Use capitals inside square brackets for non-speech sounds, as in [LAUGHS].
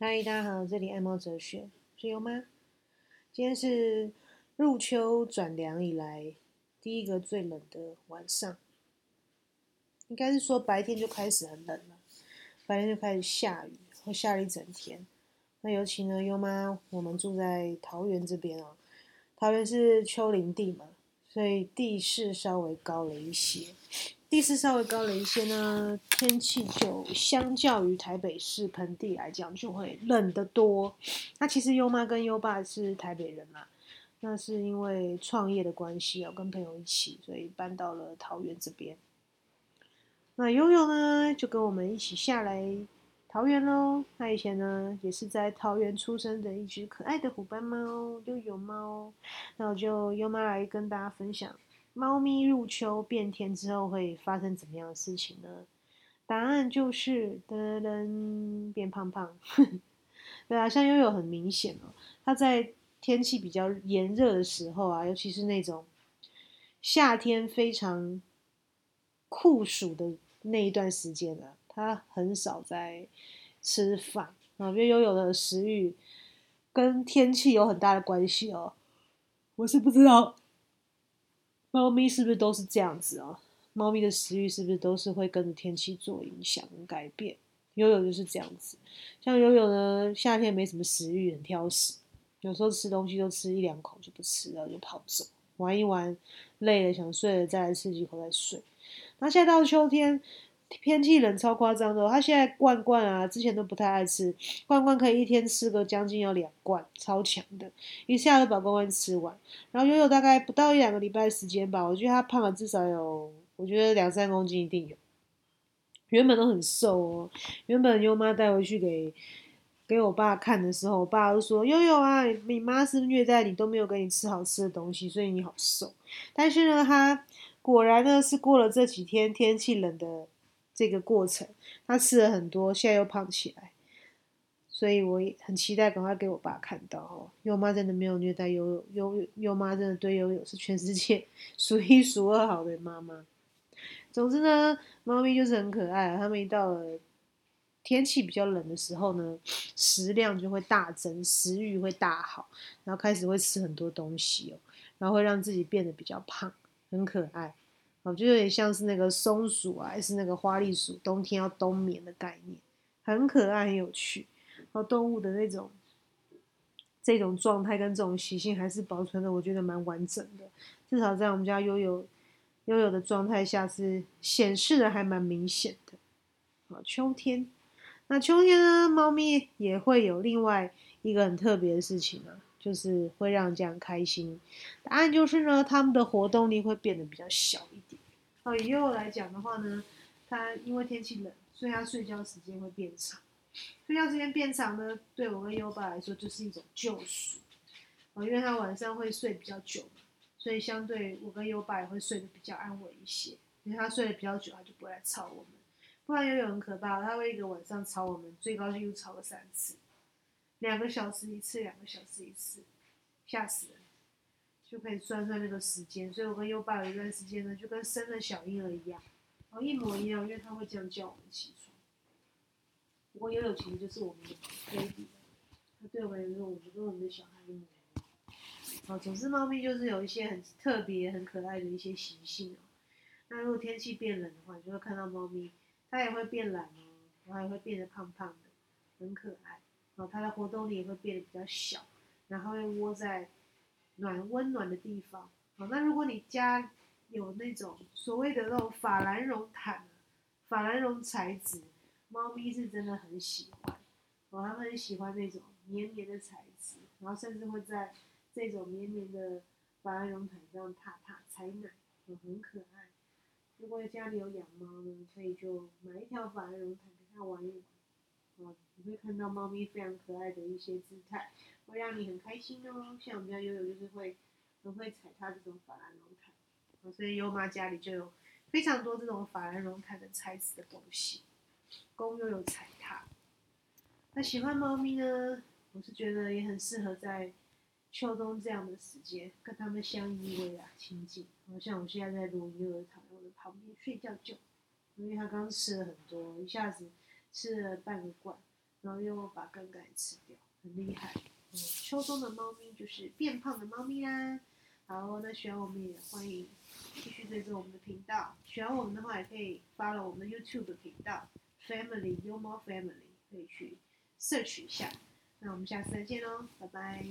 嗨，大家好，这里爱猫哲学，是优妈。今天是入秋转凉以来第一个最冷的晚上，应该是说白天就开始很冷了，白天就开始下雨，会下了一整天。那尤其呢，优妈我们住在桃园这边哦，桃园是丘陵地嘛，所以地势稍微高了一些。地势稍微高了一些呢，天气就相较于台北市盆地来讲，就会冷得多。那其实优妈跟优爸是台北人嘛，那是因为创业的关系哦，跟朋友一起，所以搬到了桃园这边。那悠悠呢，就跟我们一起下来桃园喽。他以前呢，也是在桃园出生的一只可爱的虎斑猫悠悠猫。那我就优妈来跟大家分享。猫咪入秋变天之后会发生怎么样的事情呢？答案就是噔噔变胖胖。[LAUGHS] 对啊，像悠悠很明显哦，它在天气比较炎热的时候啊，尤其是那种夏天非常酷暑的那一段时间啊，它很少在吃饭啊，因为悠悠的食欲跟天气有很大的关系哦。我是不知道。猫咪是不是都是这样子啊？猫咪的食欲是不是都是会跟着天气做影响改变？悠悠就是这样子，像悠悠呢，夏天没什么食欲，很挑食，有时候吃东西都吃一两口就不吃了，就跑走，玩一玩，累了想睡了再来吃几口再睡。那现在到秋天。天气冷超夸张的，他现在罐罐啊，之前都不太爱吃，罐罐可以一天吃个将近要两罐，超强的，一下子把罐罐吃完。然后悠悠大概不到一两个礼拜时间吧，我觉得他胖了至少有，我觉得两三公斤一定有。原本都很瘦哦，原本优妈带回去给给我爸看的时候，我爸都说悠悠啊，你妈是虐待你，都没有给你吃好吃的东西，所以你好瘦。但是呢，他果然呢是过了这几天天气冷的。这个过程，他吃了很多，现在又胖起来，所以我也很期待赶快给我爸看到哦。优妈真的没有虐待优优优妈，真的对悠悠是全世界 [LAUGHS] 数一数二好的妈妈。总之呢，猫咪就是很可爱。它们一到了天气比较冷的时候呢，食量就会大增，食欲会大好，然后开始会吃很多东西哦，然后会让自己变得比较胖，很可爱。我觉得有点像是那个松鼠啊，还是那个花栗鼠，冬天要冬眠的概念，很可爱，很有趣。然后动物的那种这种状态跟这种习性还是保存的，我觉得蛮完整的。至少在我们家悠悠悠悠的状态下是显示的还蛮明显的。好，秋天，那秋天呢，猫咪也会有另外一个很特别的事情啊。就是会让人家很开心。答案就是呢，他们的活动力会变得比较小一哦，以悠悠来讲的话呢，他因为天气冷，所以他睡觉时间会变长。睡觉时间变长呢，对我跟优爸来说就是一种救赎。哦，因为他晚上会睡比较久嘛，所以相对我跟优爸也会睡得比较安稳一些。因为他睡得比较久，他就不会来吵我们。不然悠悠很可怕，他会一个晚上吵我们，最高纪录吵了三次。两个小时一次，两个小时一次，吓死人！就可以算算那个时间。所以我跟优爸有一段时间呢，就跟生了小婴儿一样，然后，一模一样，因为他会这样叫我们起床。不过悠悠其实就是我们的 baby，他对我们来说，我们跟我们的小孩一模一样。哦，总之猫咪就是有一些很特别、很可爱的一些习性哦。那如果天气变冷的话，你就会看到猫咪，它也会变懒哦，然后也会变得胖胖的，很可爱。然后，它的活动力也会变得比较小，然后会窝在暖温暖的地方。哦，那如果你家有那种所谓的那种法兰绒毯，法兰绒材质，猫咪是真的很喜欢。哦，它们很喜欢那种绵绵的材质，然后甚至会在这种绵绵的法兰绒毯上踏踏踩奶，哦，很可爱。如果家里有养猫呢，可以就买一条法兰绒毯给它玩一玩。哦，你会看到猫咪非常可爱的一些姿态，会让你很开心哦。像我们家悠悠就是会很会踩踏这种法兰绒毯，所以优妈家里就有非常多这种法兰绒毯的材质的东西，供悠悠踩踏。那喜欢猫咪呢，我是觉得也很适合在秋冬这样的时间跟它们相依偎啊，亲近。好像我现在在录音，悠悠躺在我的旁边睡觉觉，因为它刚吃了很多，一下子。吃了半个罐，然后又把根杆吃掉，很厉害。秋冬的猫咪就是变胖的猫咪啦。好，那喜欢我们也欢迎继续追踪我们的频道。喜欢我们的话，也可以发了我们的 YouTube 频道 Family YouMo Family，可以去 search 一下。那我们下次再见喽，拜拜。